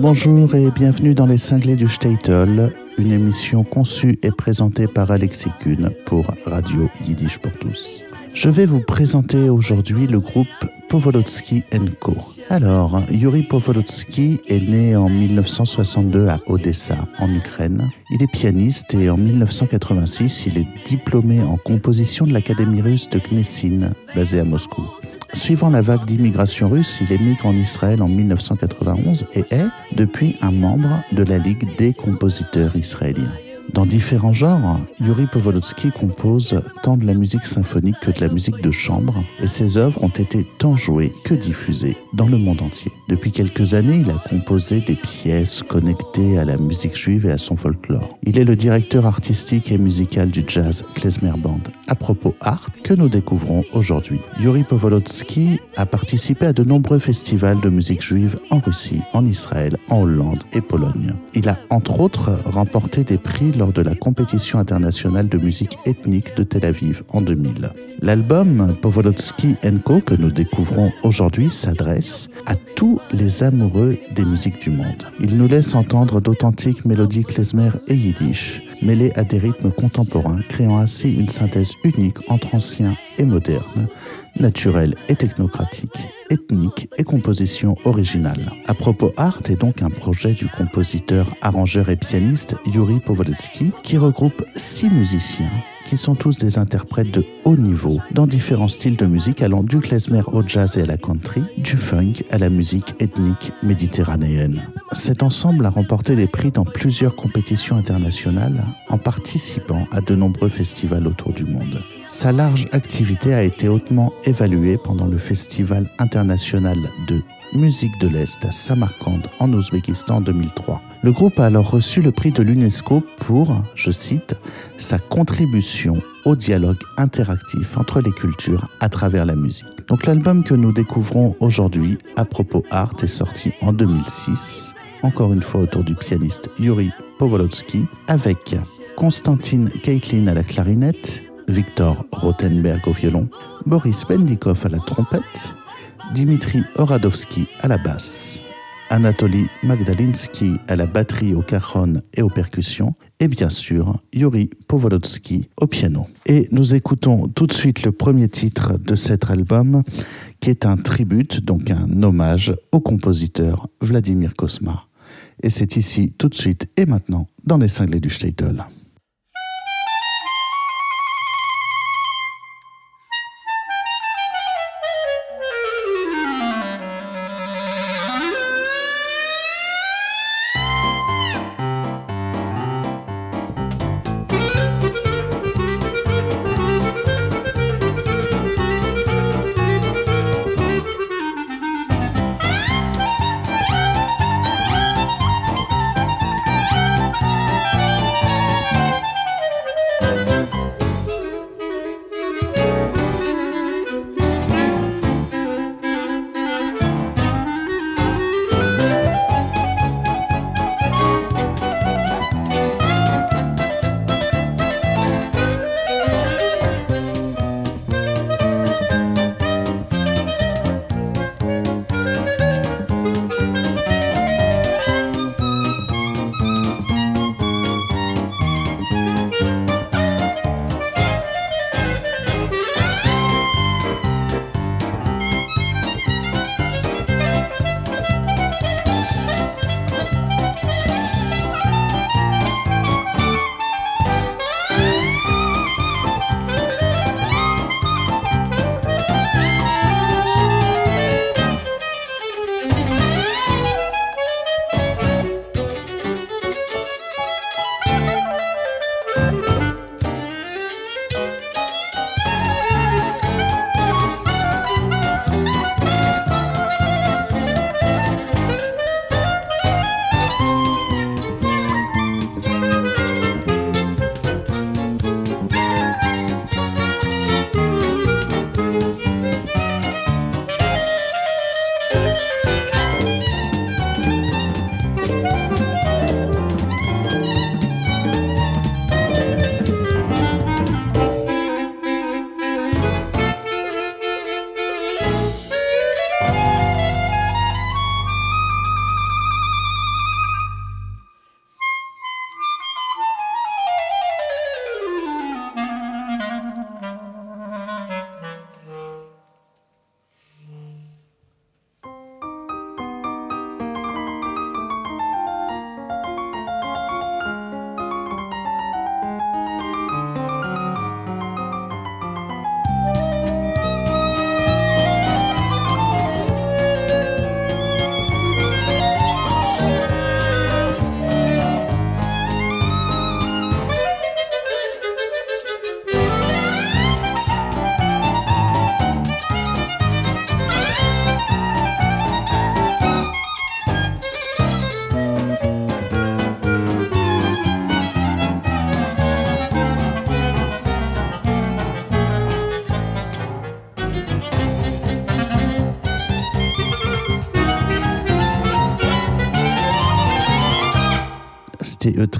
Bonjour et bienvenue dans les cinglés du Statel, une émission conçue et présentée par Alexis Kuhn pour Radio Yiddish pour tous. Je vais vous présenter aujourd'hui le groupe Povolotsky Co. Alors, Yuri Povolotsky est né en 1962 à Odessa, en Ukraine. Il est pianiste et en 1986, il est diplômé en composition de l'Académie russe de Knessin, basée à Moscou. Suivant la vague d'immigration russe, il émigre en Israël en 1991 et est, depuis, un membre de la Ligue des compositeurs israéliens. Dans différents genres, Yuri Povolotsky compose tant de la musique symphonique que de la musique de chambre, et ses œuvres ont été tant jouées que diffusées dans le monde entier. Depuis quelques années, il a composé des pièces connectées à la musique juive et à son folklore. Il est le directeur artistique et musical du jazz Klezmer Band, à propos art, que nous découvrons aujourd'hui? Yuri Povolotsky a participé à de nombreux festivals de musique juive en Russie, en Israël, en Hollande et Pologne. Il a entre autres remporté des prix lors de la compétition internationale de musique ethnique de Tel Aviv en 2000. L'album Povolotsky Co que nous découvrons aujourd'hui s'adresse à tous les amoureux des musiques du monde. Il nous laisse entendre d'authentiques mélodies klezmer et yiddish, mêlées à des rythmes contemporains, créant ainsi une synthèse unique entre ancien et moderne, naturelle et technocratique, ethnique et composition originale. À propos Art est donc un projet du compositeur, arrangeur et pianiste Yuri Povolotsky qui regroupe six musiciens qui sont tous des interprètes de haut niveau dans différents styles de musique allant du klezmer au jazz et à la country, du funk à la musique ethnique méditerranéenne. Cet ensemble a remporté des prix dans plusieurs compétitions internationales en participant à de nombreux festivals autour du monde. Sa large activité a été hautement évaluée pendant le Festival international de musique de l'Est à Samarkand en Ouzbékistan en 2003. Le groupe a alors reçu le prix de l'UNESCO pour, je cite, sa contribution au dialogue interactif entre les cultures à travers la musique. Donc l'album que nous découvrons aujourd'hui, à propos art, est sorti en 2006, encore une fois autour du pianiste Yuri Povolotsky, avec Constantine Keitlin à la clarinette, Victor Rothenberg au violon, Boris Pendikov à la trompette, Dimitri Oradovsky à la basse. Anatoly Magdalinsky à la batterie, au cajon et aux percussions, et bien sûr Yuri Povolotsky au piano. Et nous écoutons tout de suite le premier titre de cet album, qui est un tribute, donc un hommage au compositeur Vladimir Kosma. Et c'est ici, tout de suite et maintenant, dans les cinglés du Statel.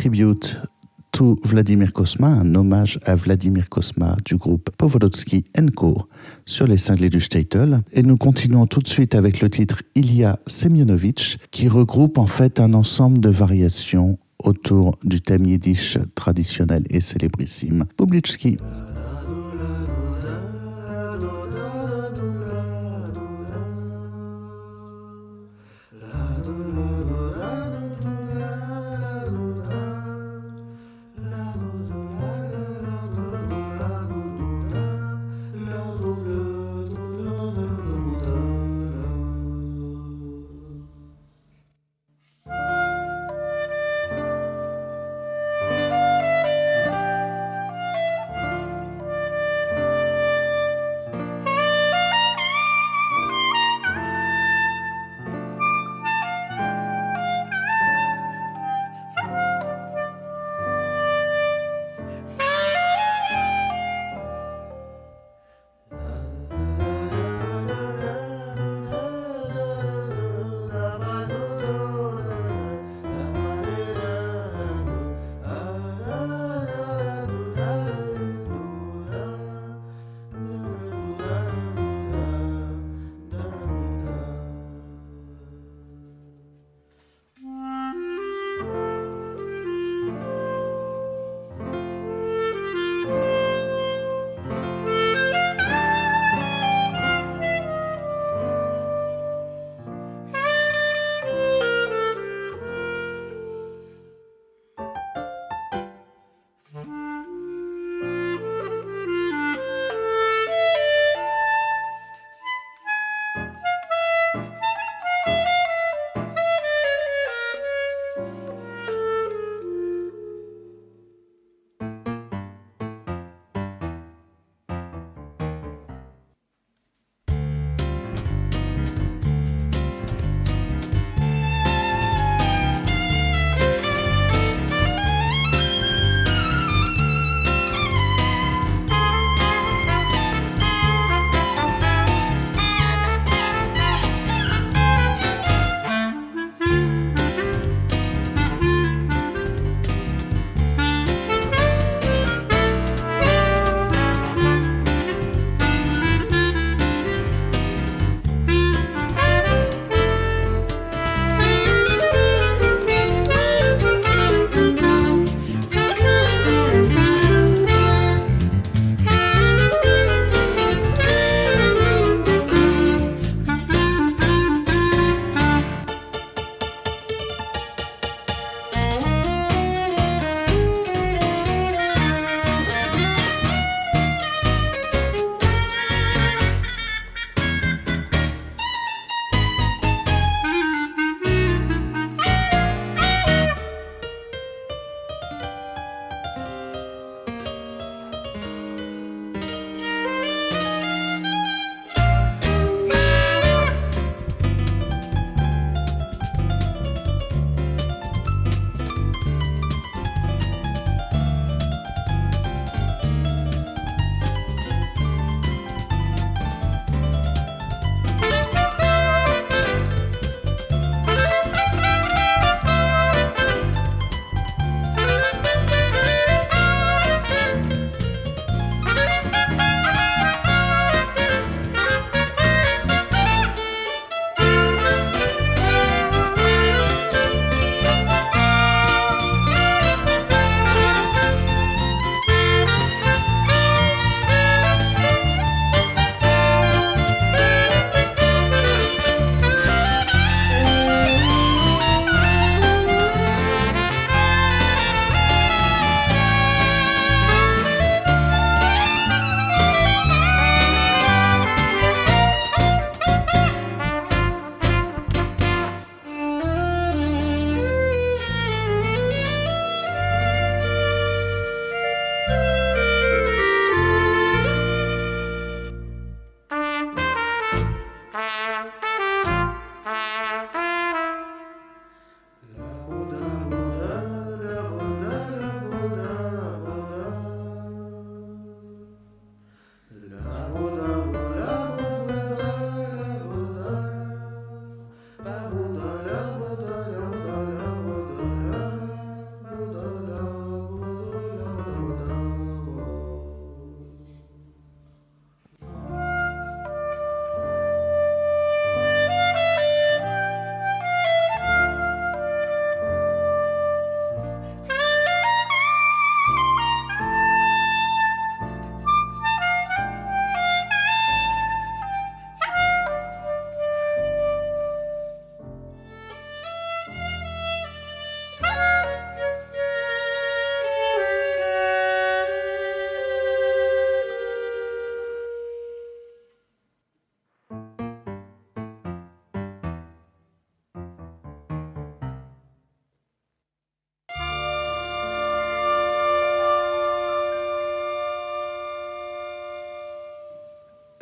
Tribute to Vladimir Kosma, un hommage à Vladimir Kosma du groupe Povolotsky Co sur les cinglés du Statel. Et nous continuons tout de suite avec le titre Ilya Semyonovitch qui regroupe en fait un ensemble de variations autour du thème yiddish traditionnel et célébrissime.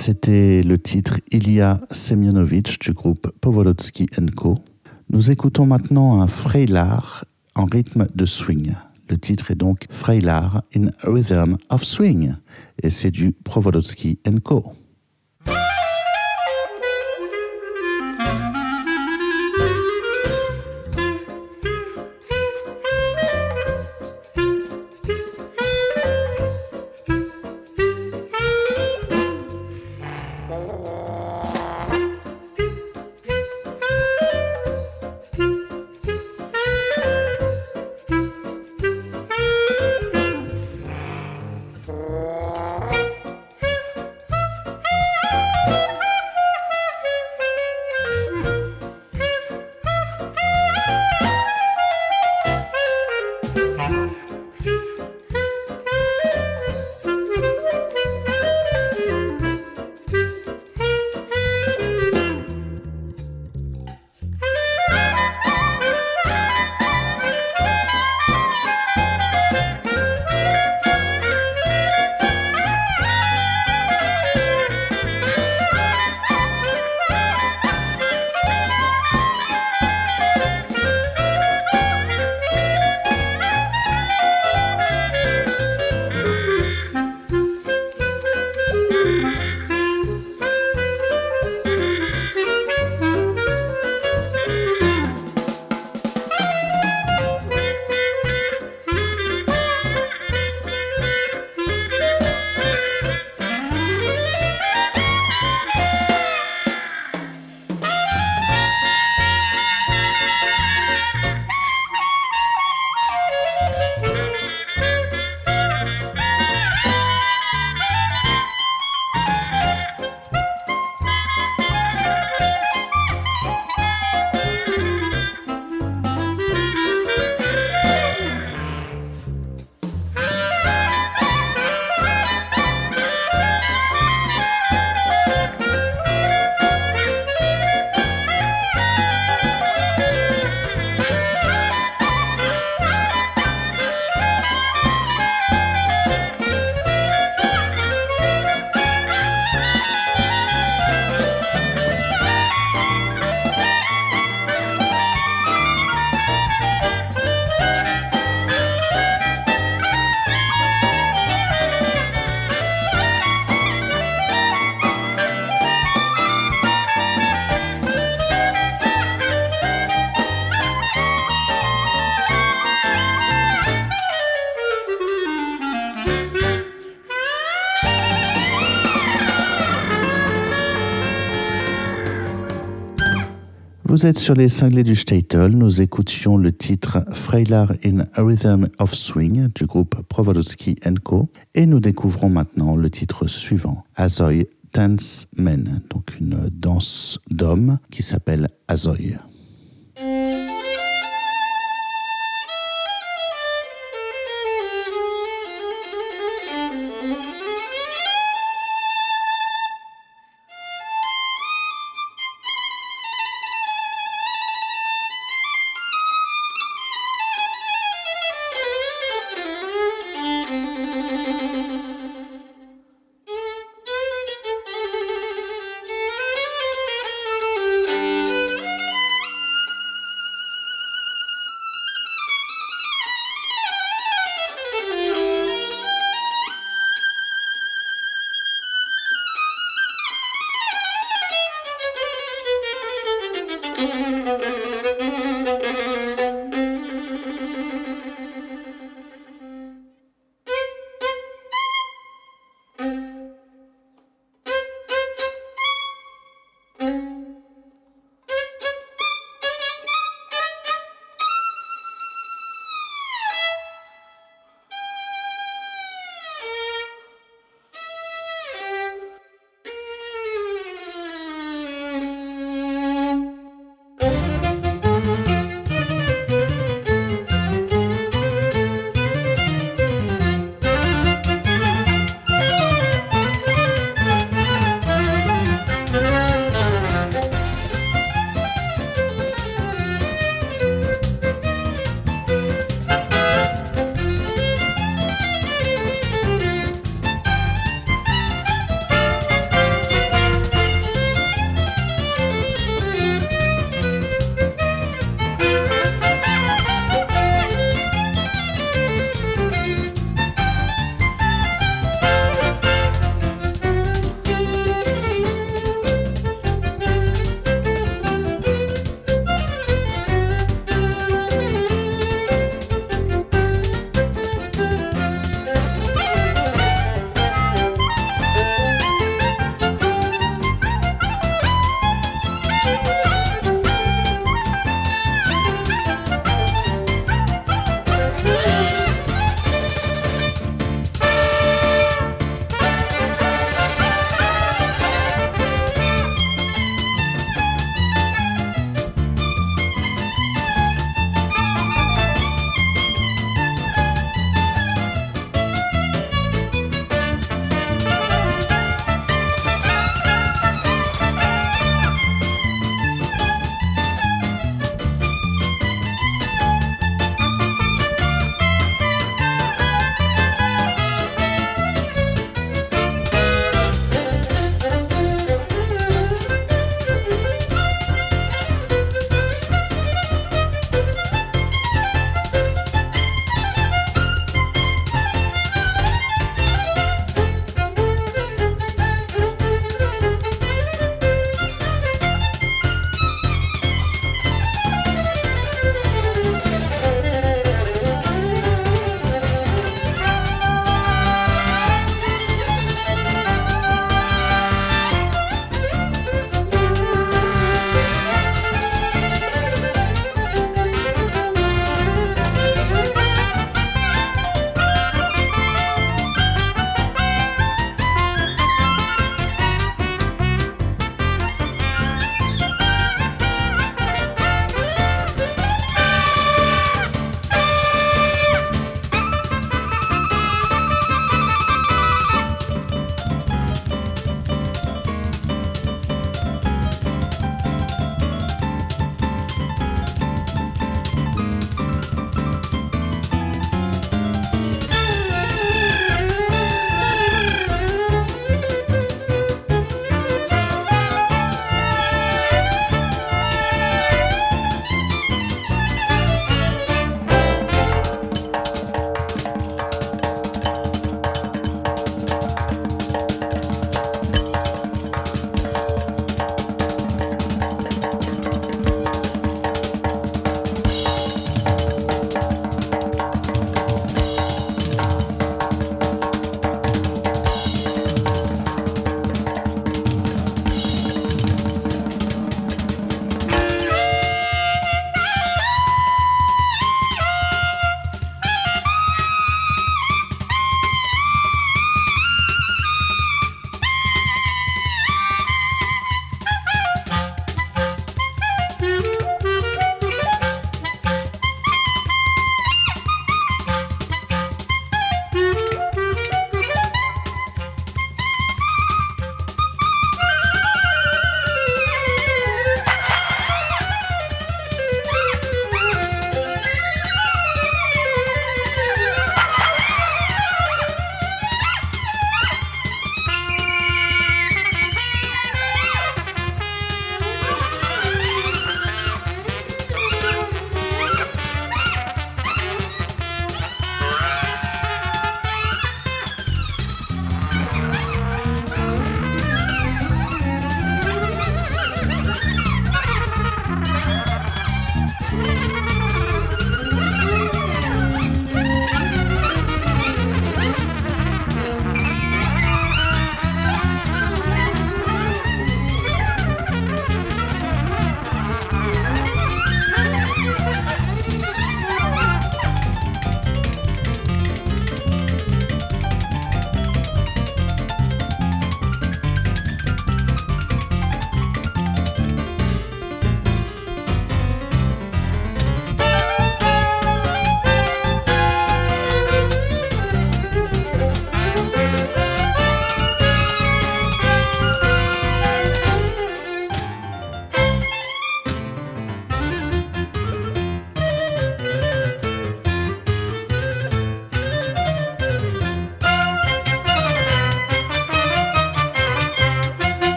C'était le titre Ilya Semyonovich du groupe Povolotsky Co. Nous écoutons maintenant un Freilar en rythme de swing. Le titre est donc Freilar in Rhythm of Swing et c'est du Povolotsky Co. Vous êtes sur les cinglés du Statel. Nous écoutions le titre Freilar in a Rhythm of Swing du groupe Provodowski Co. Et nous découvrons maintenant le titre suivant, Azoy Dance Men, donc une danse d'hommes qui s'appelle Azoy.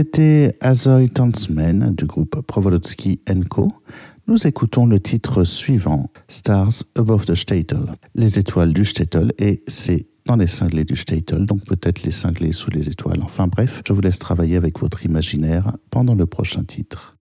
C'était Azoy Tanzman du groupe Provolodski Co. Nous écoutons le titre suivant, Stars Above the Statel, les étoiles du Statel, et c'est dans les cinglés du Statel, donc peut-être les cinglés sous les étoiles. Enfin bref, je vous laisse travailler avec votre imaginaire pendant le prochain titre.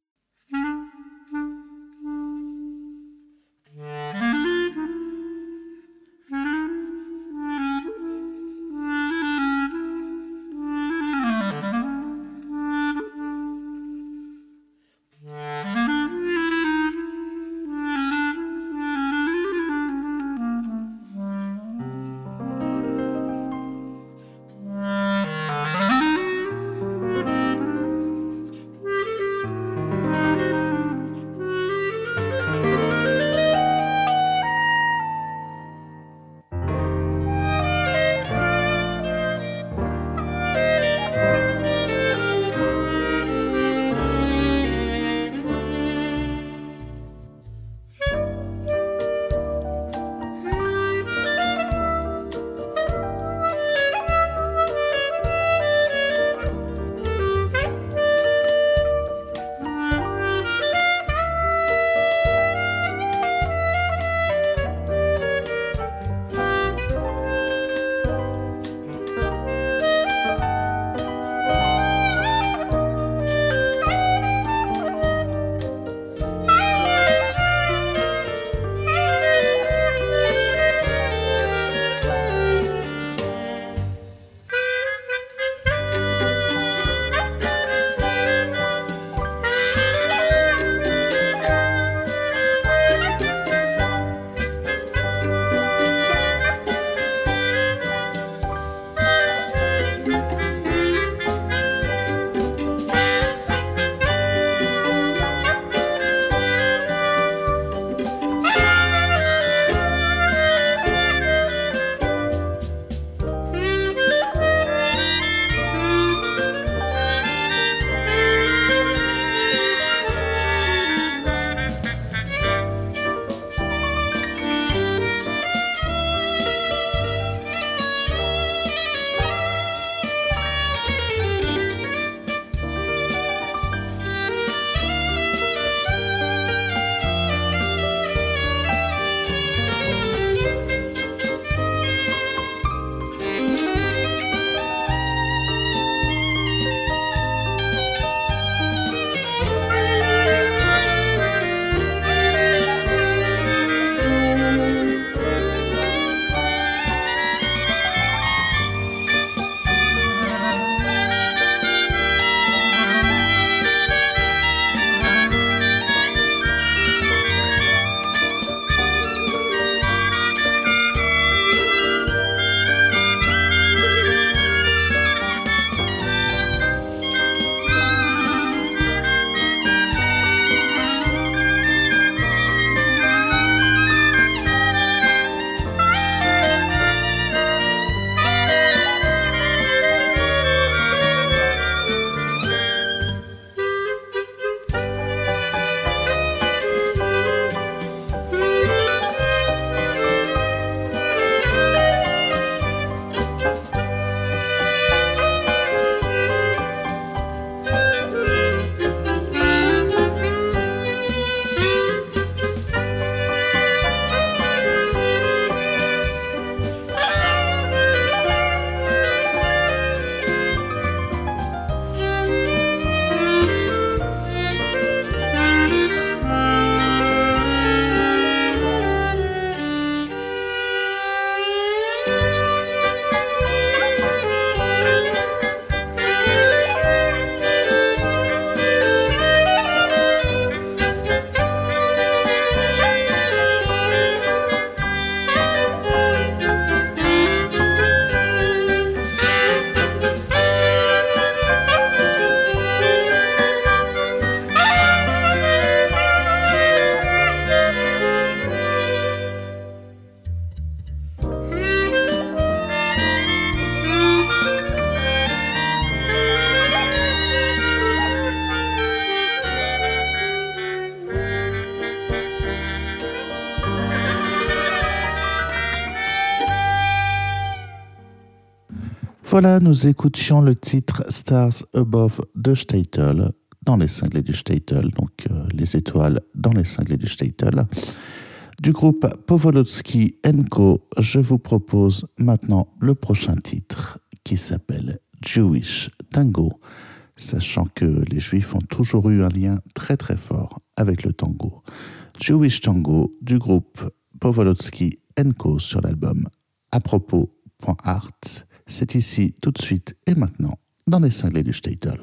Voilà, nous écoutions le titre Stars Above the Statel dans les cinglés du Statel, donc euh, les étoiles dans les cinglés du Statel. Du groupe Povolotsky Co, je vous propose maintenant le prochain titre qui s'appelle Jewish Tango, sachant que les Juifs ont toujours eu un lien très très fort avec le tango. Jewish Tango du groupe Povolotsky Co sur l'album à propos.art. C'est ici tout de suite et maintenant dans les cinglés du Statel.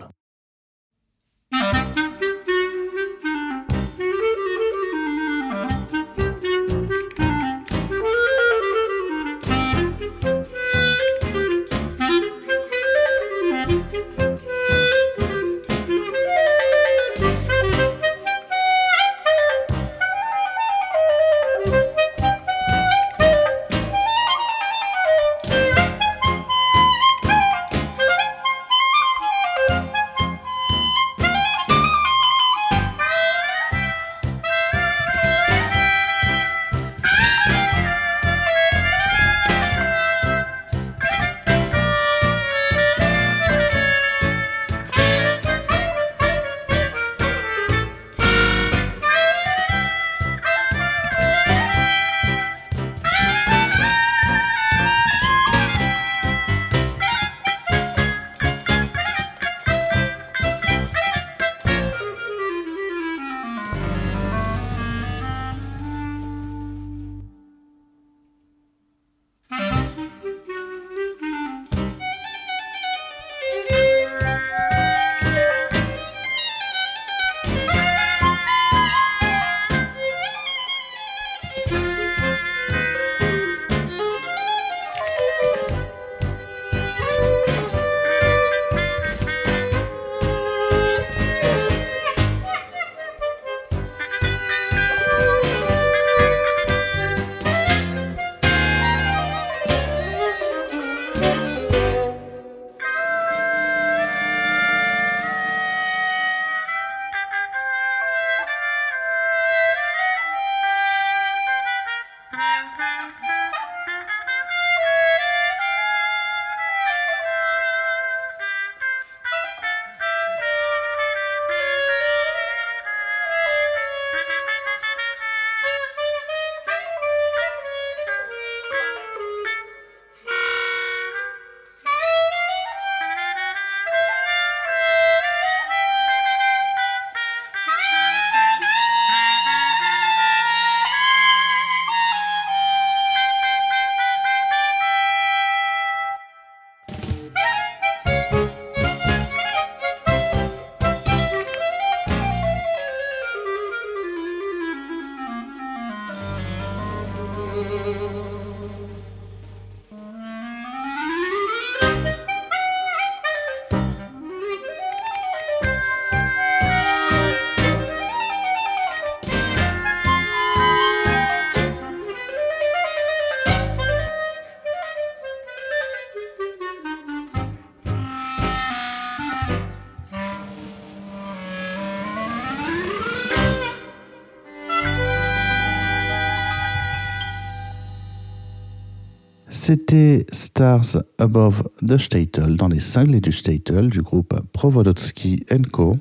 C'était Stars Above the Statel dans les cinglés du Statel du groupe Provodotsky Co.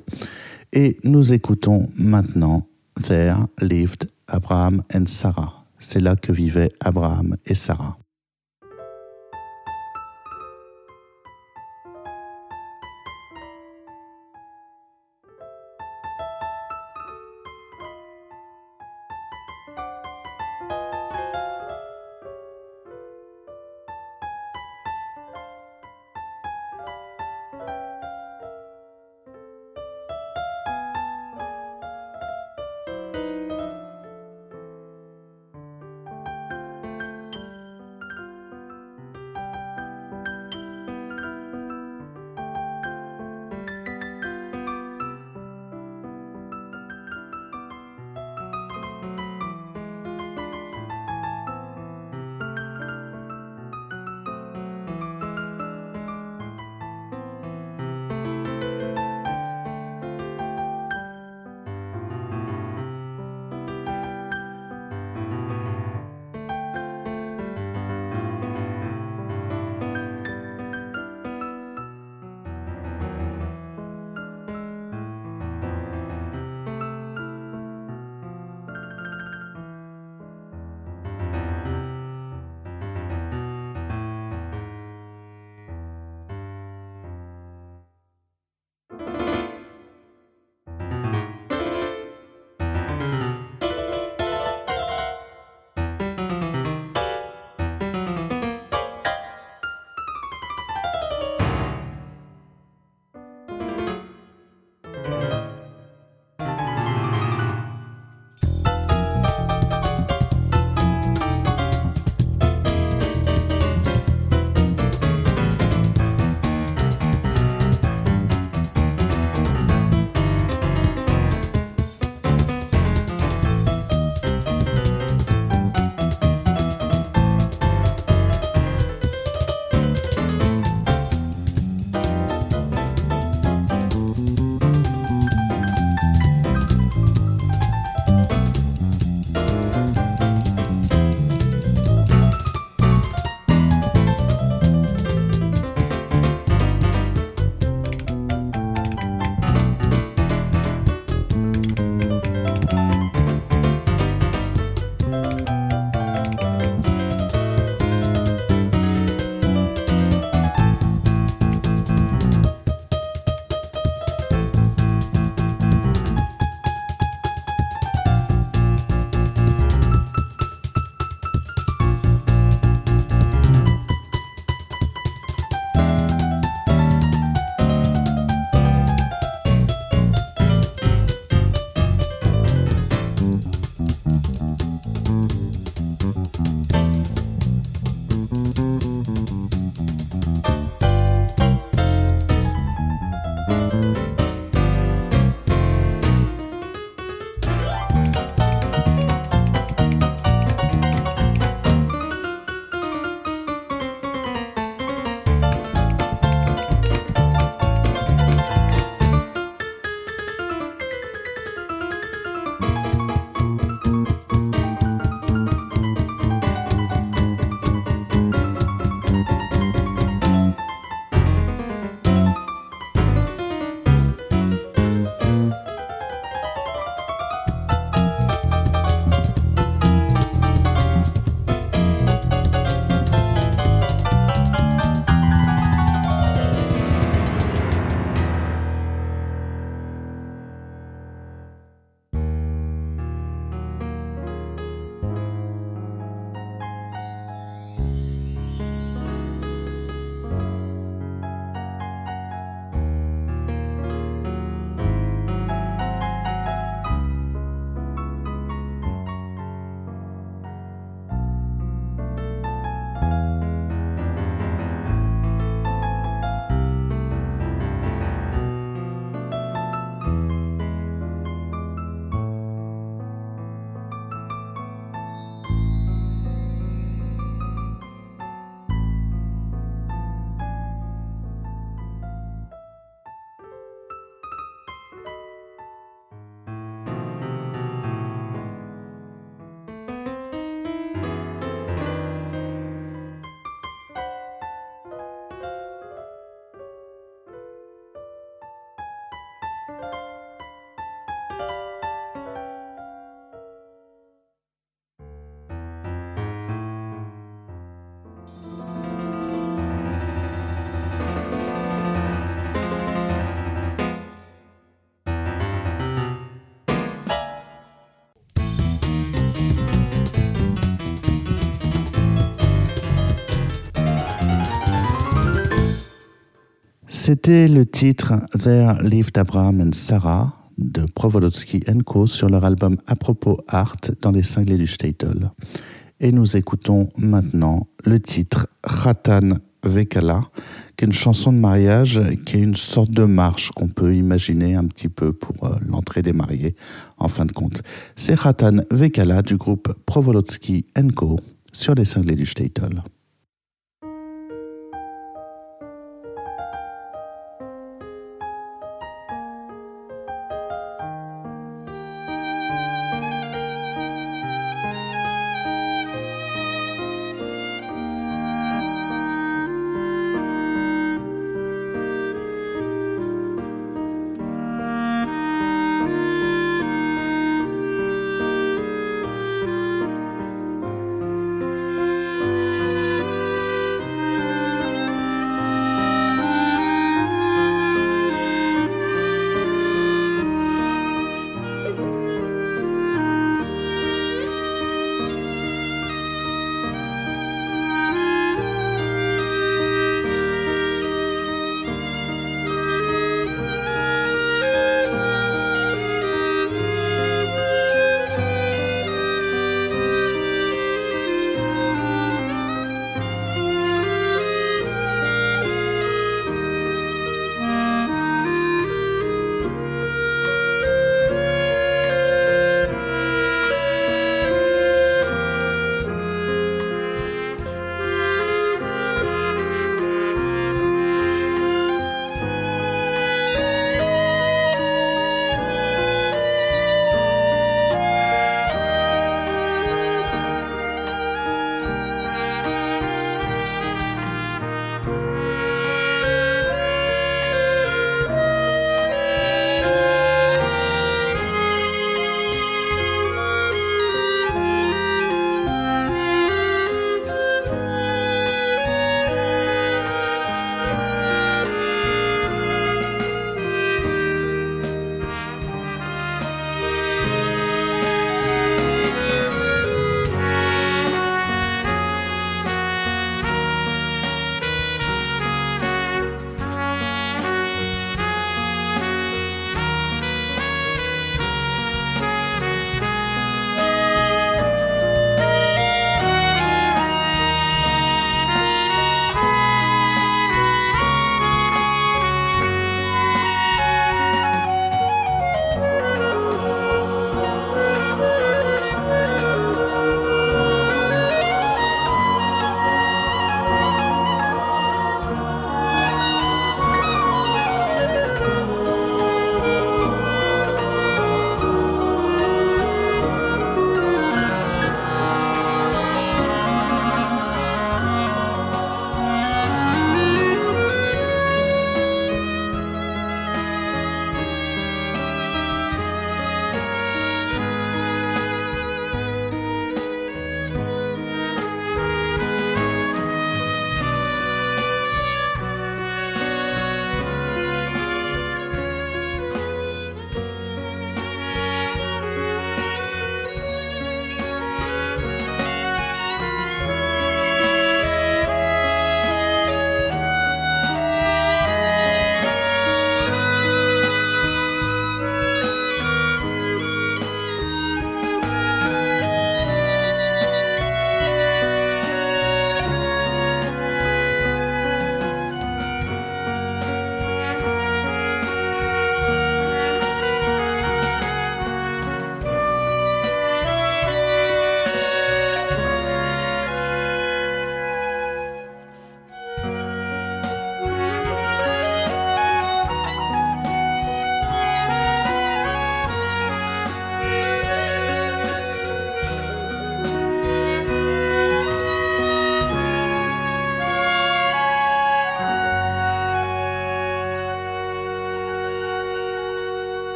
Et nous écoutons maintenant There Lived Abraham and Sarah. C'est là que vivaient Abraham et Sarah. C'était le titre There Lived Abraham and Sarah de Provolodski Co sur leur album À propos Art dans les cinglés du Statel. Et nous écoutons maintenant le titre Khatan Vekala, qui est une chanson de mariage, qui est une sorte de marche qu'on peut imaginer un petit peu pour euh, l'entrée des mariés, en fin de compte. C'est Khatan Vekala du groupe Provolodski Co sur les cinglés du Statel.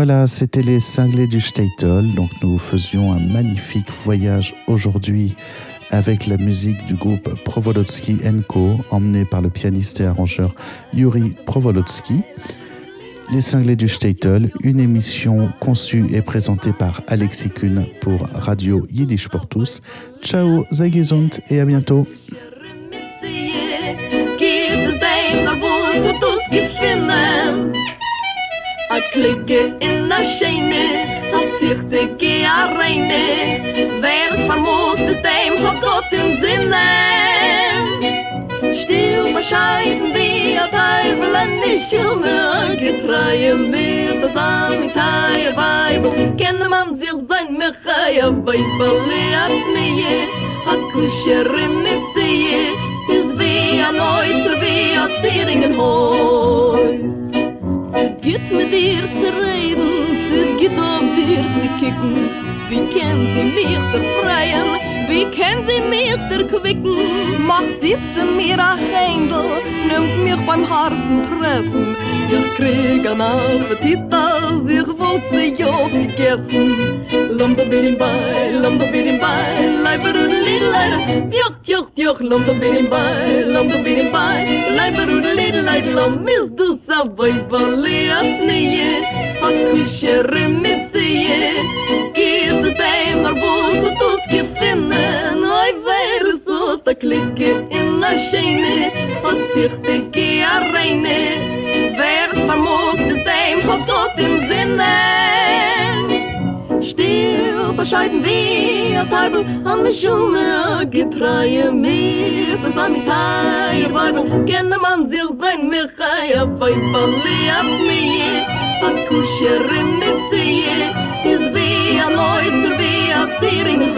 Voilà, c'était les cinglés du Statel. Donc nous faisions un magnifique voyage aujourd'hui avec la musique du groupe Provolodski Co, emmené par le pianiste et arrangeur Yuri Provolodski. Les cinglés du Statel, une émission conçue et présentée par Alexis Kuhn pour Radio Yiddish pour tous. Ciao, Zagezund et à bientôt. in der Schäne, hat sich die Gea reine, wer vermutet dem hat Gott im Sinne. Still bescheiden wie a Teufel an die Schumme, getreuen wir zusammen mit Haie Weibel, kenne man sich sein me Haie Weibel, die hat hat Kuschere mit Sie, ist wie a Neuzer, wie ein Zieringen Häus. Es geht mit dir zu reden, es geht auf dir zu kicken. Wie können sie mich befreien, wie können sie mich erquicken? Macht sitze mir ein Händel, nimmt mich beim harten Treffen. weer kreeg een Appetit, als tjok, tjok, auf die Kessen. Lumberbidimbai, Lumberbidimbai, Leiberudelidelei, Joch, joch, joch, Lumberbidimbai, Lumberbidimbai, Leiberudelidelei, Lomil, du savoi, voli, had kusje remissie. Geef het een naar boos, wat ons gevinden, oi, weer zo te klikken in de schene, als ik de keer reine, man muss des dem hab tot im sinne. Still bescheiden wir teubel an der schume gepreie mir von seinem er teier weibel kenne man sich sein mir kaya bei balli ab mir hat kusherin mit sie ist wie ein neuter wie ein zier in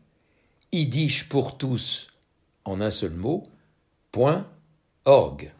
www.yiddishpourtous en un seul mot, point org.